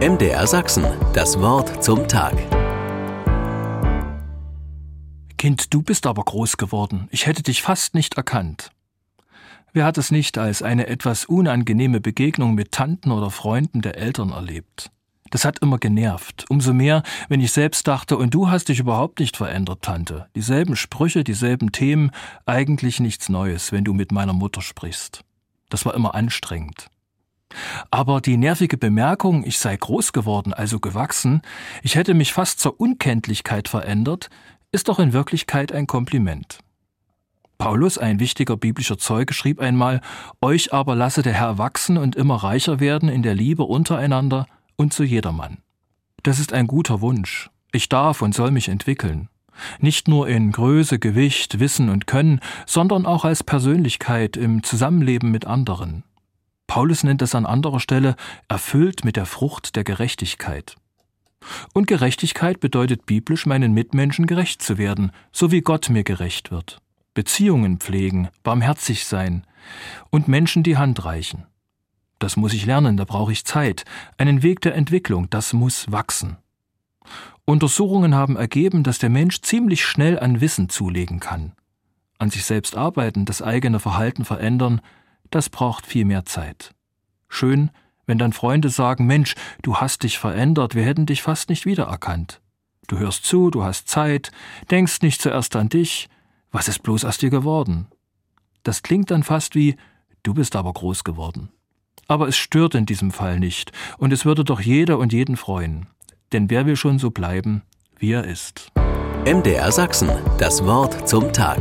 MDR Sachsen, das Wort zum Tag. Kind, du bist aber groß geworden. Ich hätte dich fast nicht erkannt. Wer hat es nicht als eine etwas unangenehme Begegnung mit Tanten oder Freunden der Eltern erlebt? Das hat immer genervt. Umso mehr, wenn ich selbst dachte, und du hast dich überhaupt nicht verändert, Tante. Dieselben Sprüche, dieselben Themen, eigentlich nichts Neues, wenn du mit meiner Mutter sprichst. Das war immer anstrengend. Aber die nervige Bemerkung, ich sei groß geworden, also gewachsen, ich hätte mich fast zur Unkenntlichkeit verändert, ist doch in Wirklichkeit ein Kompliment. Paulus, ein wichtiger biblischer Zeuge, schrieb einmal, Euch aber lasse der Herr wachsen und immer reicher werden in der Liebe untereinander und zu jedermann. Das ist ein guter Wunsch. Ich darf und soll mich entwickeln. Nicht nur in Größe, Gewicht, Wissen und Können, sondern auch als Persönlichkeit im Zusammenleben mit anderen. Paulus nennt es an anderer Stelle erfüllt mit der Frucht der Gerechtigkeit. Und Gerechtigkeit bedeutet biblisch, meinen Mitmenschen gerecht zu werden, so wie Gott mir gerecht wird. Beziehungen pflegen, barmherzig sein und Menschen die Hand reichen. Das muss ich lernen, da brauche ich Zeit, einen Weg der Entwicklung, das muss wachsen. Untersuchungen haben ergeben, dass der Mensch ziemlich schnell an Wissen zulegen kann. An sich selbst arbeiten, das eigene Verhalten verändern, das braucht viel mehr Zeit. Schön, wenn dann Freunde sagen, Mensch, du hast dich verändert, wir hätten dich fast nicht wiedererkannt. Du hörst zu, du hast Zeit, denkst nicht zuerst an dich, was ist bloß aus dir geworden? Das klingt dann fast wie, du bist aber groß geworden. Aber es stört in diesem Fall nicht, und es würde doch jeder und jeden freuen. Denn wer will schon so bleiben, wie er ist? MDR Sachsen, das Wort zum Tag.